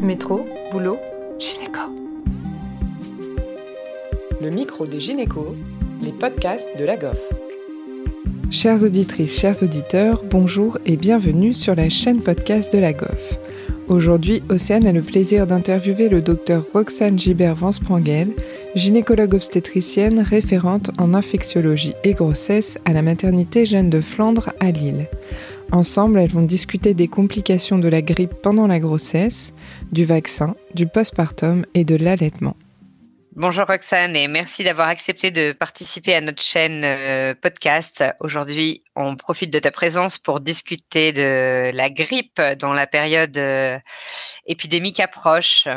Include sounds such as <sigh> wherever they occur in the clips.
Métro, boulot, gynéco. Le micro des gynécos, les podcasts de la GOF. Chères auditrices, chers auditeurs, bonjour et bienvenue sur la chaîne podcast de la GOF. Aujourd'hui, Océane a le plaisir d'interviewer le docteur Roxane Gibert-Vance-Prangel, gynécologue obstétricienne référente en infectiologie et grossesse à la maternité Jeanne de Flandre à Lille. Ensemble, elles vont discuter des complications de la grippe pendant la grossesse, du vaccin, du postpartum et de l'allaitement. Bonjour Roxane et merci d'avoir accepté de participer à notre chaîne euh, podcast. Aujourd'hui, on profite de ta présence pour discuter de la grippe dont la période euh, épidémique approche.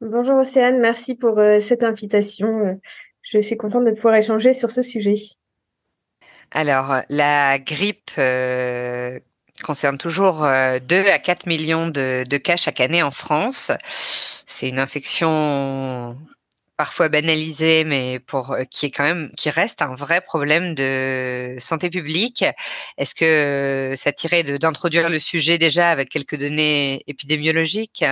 Bonjour Océane, merci pour euh, cette invitation. Je suis contente de pouvoir échanger sur ce sujet. Alors, la grippe concerne toujours 2 à 4 millions de, cas chaque année en France. C'est une infection parfois banalisé, mais euh, qui est quand même qui reste un vrai problème de santé publique. Est-ce que ça tirait d'introduire le sujet déjà avec quelques données épidémiologiques?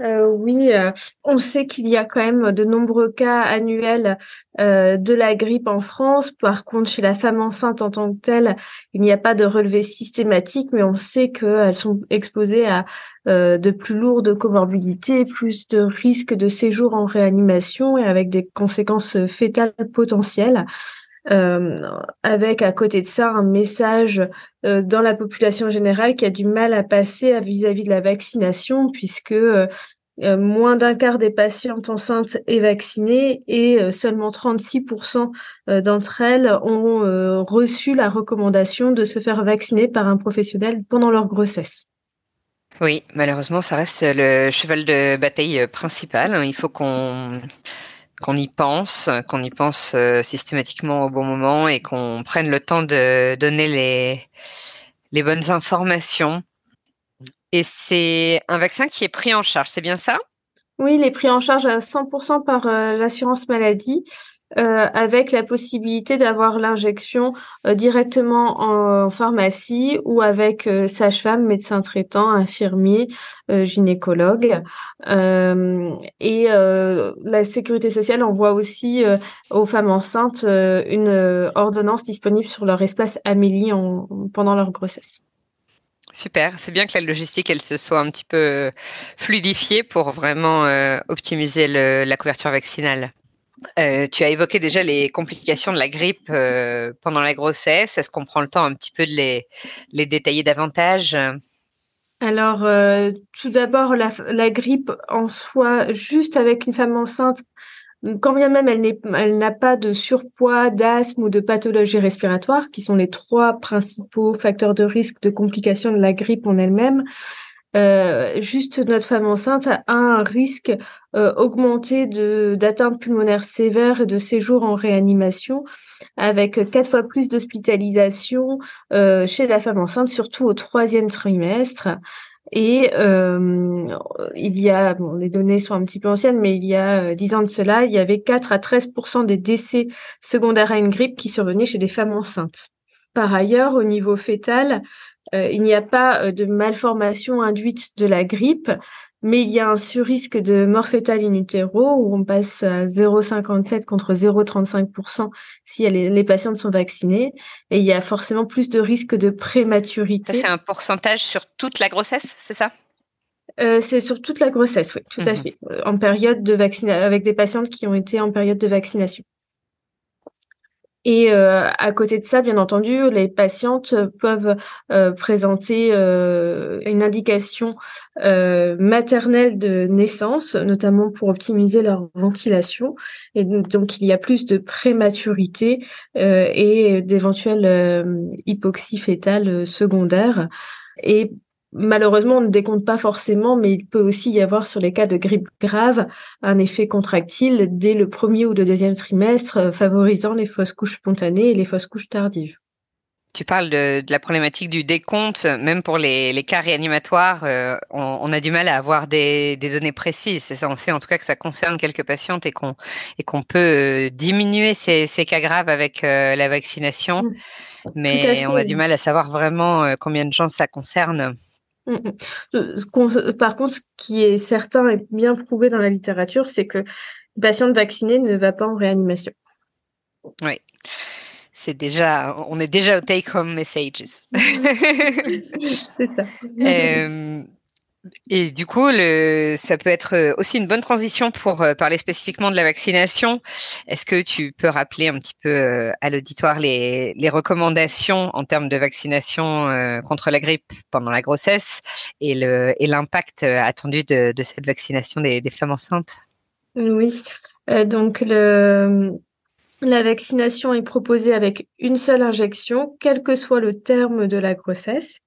Euh, oui, euh, on sait qu'il y a quand même de nombreux cas annuels euh, de la grippe en France. Par contre, chez la femme enceinte en tant que telle, il n'y a pas de relevé systématique, mais on sait qu'elles sont exposées à de plus lourdes comorbidités, plus de risques de séjour en réanimation et avec des conséquences fétales potentielles. Euh, avec à côté de ça un message euh, dans la population générale qui a du mal à passer vis-à-vis de la vaccination, puisque euh, moins d'un quart des patientes enceintes est vaccinée et seulement 36% d'entre elles ont reçu la recommandation de se faire vacciner par un professionnel pendant leur grossesse. Oui, malheureusement, ça reste le cheval de bataille principal. Il faut qu'on qu'on y pense, qu'on y pense euh, systématiquement au bon moment et qu'on prenne le temps de donner les, bonnes informations. Et c'est un vaccin qui est pris en charge, c'est bien ça? Oui, il est pris en charge à 100% par euh, l'assurance maladie euh, avec la possibilité d'avoir l'injection euh, directement en, pharmacie ou avec euh, sage-femme, médecin traitant, infirmier, gynécologue. et la sécurité sociale envoie aussi aux femmes enceintes une ordonnance disponible sur leur espace Amélie en, pendant leur grossesse. Super, c'est bien que la logistique elle se soit un petit peu fluidifiée pour vraiment optimiser le, la couverture vaccinale. Euh, tu as évoqué déjà les complications de la grippe euh, pendant la grossesse. Est-ce qu'on prend le temps un petit peu de les, détailler davantage? Alors, euh, tout d'abord, la, la, grippe en soi, juste avec une femme enceinte, quand bien même elle, elle n'a pas de surpoids, d'asthme ou de pathologie respiratoire, qui sont les trois principaux facteurs de risque de complications de la grippe en elle-même, euh, juste notre femme enceinte a un risque euh, augmenté d'atteinte pulmonaire sévère et de séjour en réanimation, avec quatre fois plus d'hospitalisation euh, chez la femme enceinte, surtout au troisième trimestre. Et euh, il y a, bon, les données sont un petit peu anciennes, mais il y a dix ans de cela, il y avait 4 à 13% des décès secondaires à une grippe qui survenaient chez des femmes enceintes. Par ailleurs, au niveau fœtal, il n'y a pas euh, de malformation induite de la grippe, mais il y a un surrisque de mort fétale in utero où on passe à 0,57 contre 0,35% si les, les patientes sont vaccinées. Et il y a forcément plus de risque de prématurité. Ça, c'est un pourcentage sur toute la grossesse, c'est ça? Euh, c'est sur toute la grossesse, oui, tout à mhm. fait. En période de vaccination, avec des patientes qui ont été en période de vaccination. Et euh, à côté de ça, bien entendu, les patientes peuvent euh, présenter euh, une indication maternelle de naissance, notamment pour optimiser leur ventilation. Et donc, il y a plus de prématurité et d'éventuelles hypoxie fétale secondaires. Et Malheureusement, on ne décompte pas forcément, mais il peut aussi y avoir sur les cas de grippe grave un effet contractile dès le premier ou le deuxième trimestre, euh, favorisant les fausses couches spontanées et les fausses couches tardives. Tu parles de, la problématique du décompte, même pour les, cas réanimatoires, euh, on, a du mal à avoir des, données précises. C'est ça, on sait en tout cas que ça concerne quelques patientes et qu'on et qu'on peut euh, diminuer ces, cas graves avec la vaccination, mmh. mais on a du mal à savoir vraiment combien de gens ça concerne. Mm, mm. Par contre, ce qui est certain et bien prouvé dans la littérature, c'est que le patient vacciné ne va pas en réanimation. Oui. C'est déjà, on est déjà au take-home messages. <laughs> c'est ça. <laughs> Euh, et du coup, ça peut être euh, aussi une bonne transition pour euh, parler spécifiquement de la vaccination. Est-ce que tu peux rappeler un petit peu euh, à l'auditoire les, recommandations en termes de vaccination contre la grippe pendant la grossesse et l'impact attendu de, cette vaccination des, femmes enceintes? Oui, donc la vaccination est proposée avec une seule injection, quel que soit le terme de la grossesse.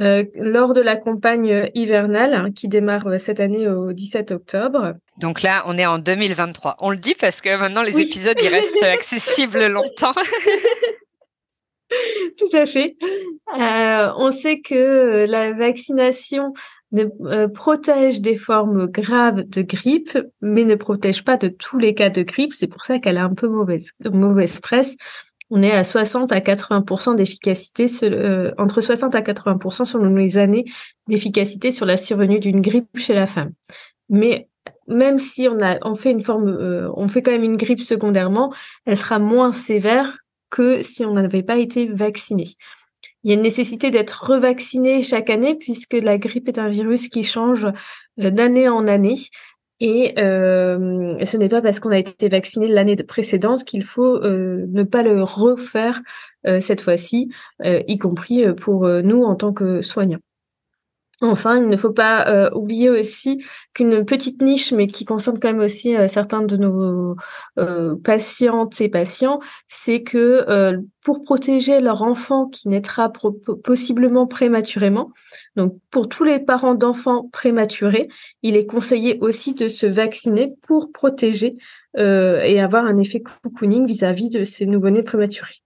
Euh, lors de la campagne hivernale hein, qui démarre euh, cette année au 17 octobre. Donc là, on est en 2023. On le dit parce que maintenant les épisodes ils restent accessibles <laughs> longtemps. <laughs> Tout à fait. Euh, on sait que la vaccination ne, protège des formes graves de grippe, mais ne protège pas de tous les cas de grippe. C'est pour ça qu'elle a un peu mauvaise, mauvaise presse on est à 60 à 80% d'efficacité, euh, entre 60 à 80% selon les années d'efficacité sur la survenue d'une grippe chez la femme. Mais même si on a, fait une forme, euh, on fait quand même une grippe secondairement, elle sera moins sévère que si on n'avait pas été vacciné. Il y a une nécessité d'être revacciné chaque année puisque la grippe est un virus qui change euh, d'année en année. Et euh, ce n'est pas parce qu'on a été vacciné l'année précédente qu'il faut euh, ne pas le refaire euh, cette fois-ci, y compris pour nous en tant que soignants. Enfin, il ne faut pas euh, oublier aussi qu'une petite niche, mais qui concerne quand même aussi euh, certains de nos euh, patientes et patients, c'est que pour protéger leur enfant qui naîtra possiblement prématurément, donc pour tous les parents d'enfants prématurés, il est conseillé aussi de se vacciner pour protéger et avoir un effet cocooning vis-à-vis de ces nouveau-nés prématurés.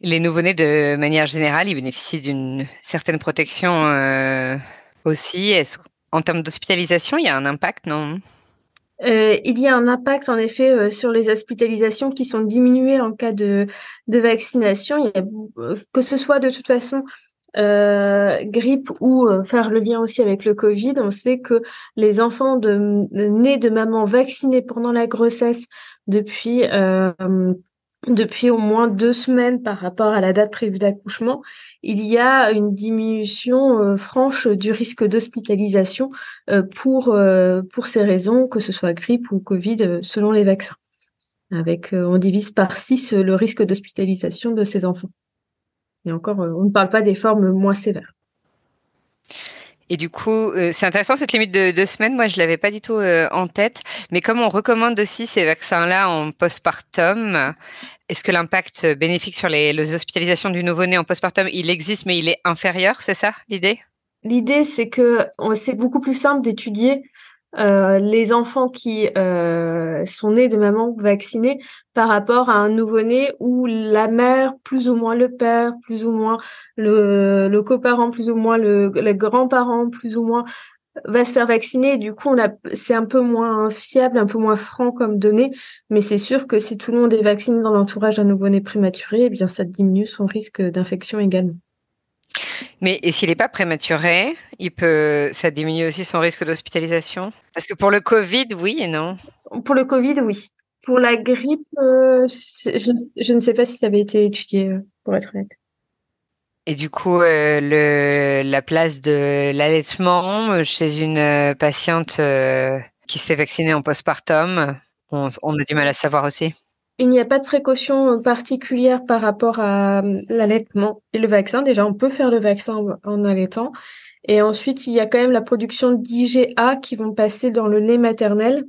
Les nouveau-nés, de manière générale, ils bénéficient d'une certaine protection euh, aussi. Est-ce en termes d'hospitalisation, il y a un impact, non? Euh, il y a un impact en effet euh, sur les hospitalisations qui sont diminuées en cas de, vaccination. que ce soit de toute façon grippe ou faire le lien aussi avec le Covid, on sait que les enfants nés de mamans vaccinées pendant la grossesse depuis depuis au moins deux semaines par rapport à la date prévue d'accouchement, il y a une diminution euh, franche du risque d'hospitalisation euh, pour, euh, pour ces raisons, que ce soit grippe ou Covid, selon les vaccins. Avec, on divise par six le risque d'hospitalisation de ces enfants. Et encore, on ne parle pas des formes moins sévères. Et du coup, c'est intéressant cette limite de deux semaines. Moi, je l'avais pas du tout en tête. Mais comme on recommande aussi ces vaccins-là en postpartum, est-ce que l'impact bénéfique sur les, hospitalisations du nouveau-né en postpartum, il existe, mais il est inférieur, c'est ça l'idée? L'idée, c'est que c'est beaucoup plus simple d'étudier euh, les enfants qui euh, sont nés de maman vaccinée par rapport à un nouveau-né où la mère, plus ou moins le père, plus ou moins le, le coparent, plus ou moins le, le grand-parent, plus ou moins va se faire vacciner. du coup, on a, c'est un peu moins fiable, un peu moins franc comme données. Mais c'est sûr que si tout le monde est vacciné dans l'entourage d'un nouveau-né prématuré, eh bien, ça diminue son risque d'infection également. Mais et s'il n'est pas prématuré, il peut, ça diminue aussi son risque d'hospitalisation? Parce que pour le Covid, oui et non Pour le Covid, oui. Pour la grippe, euh, je, je, ne sais pas si ça avait été étudié, euh, pour être honnête. Et du coup, euh, le, la place de l'allaitement chez une euh, patiente qui se fait vacciner en postpartum, on, on, a du mal à savoir aussi. Il n'y a pas de précaution particulière par rapport à l'allaitement et le vaccin. Déjà, on peut faire le vaccin en allaitant. Et ensuite, il y a quand même la production d'IGA qui vont passer dans le lait maternel,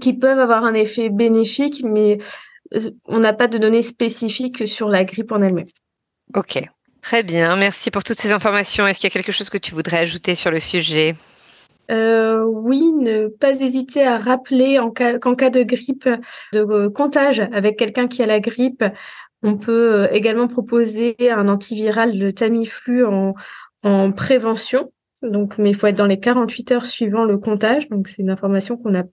qui peuvent avoir un effet bénéfique, mais on n'a pas de données spécifiques sur la grippe en elle-même. Ok, très bien. Merci pour toutes ces informations. Est-ce qu'il y a quelque chose que tu voudrais ajouter sur le sujet? Euh, oui, ne pas hésiter à rappeler qu'en cas de grippe, de euh, comptage avec quelqu'un qui a la grippe, on peut euh, également proposer un antiviral, de Tamiflu, en, en prévention. Donc, mais il faut être dans les 48 heures suivant le comptage. Donc, c'est une information qu'on n'a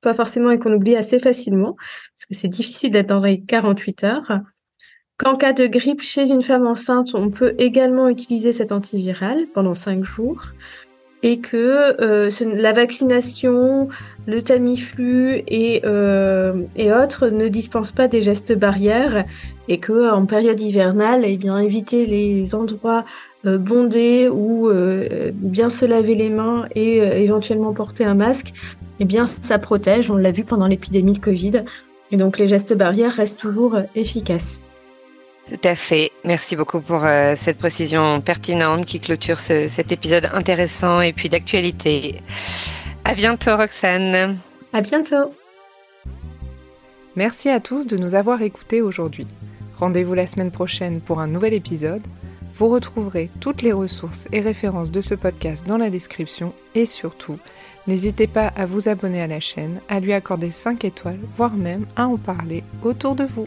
pas forcément et qu'on oublie assez facilement parce que c'est difficile d'être dans les 48 heures qu'en cas de grippe chez une femme enceinte, on peut également utiliser cet antiviral pendant cinq jours et que euh, la vaccination, le Tamiflu et, euh, et autres ne dispensent pas des gestes barrières et que en période hivernale, eh bien éviter les endroits euh, bondés ou bien se laver les mains et éventuellement porter un masque, eh bien ça protège. On l'a vu pendant l'épidémie de Covid. Et donc les gestes barrières restent toujours efficaces. Tout à fait. Merci beaucoup pour euh, cette précision pertinente qui clôture cet épisode intéressant et puis d'actualité. À bientôt, Roxane. À bientôt. Merci à tous de nous avoir écoutés aujourd'hui. Rendez-vous la semaine prochaine pour un nouvel épisode. Vous retrouverez toutes les ressources et références de ce podcast dans la description et surtout, n'hésitez pas à vous abonner à la chaîne, à lui accorder 5 étoiles, voire même à en parler autour de vous.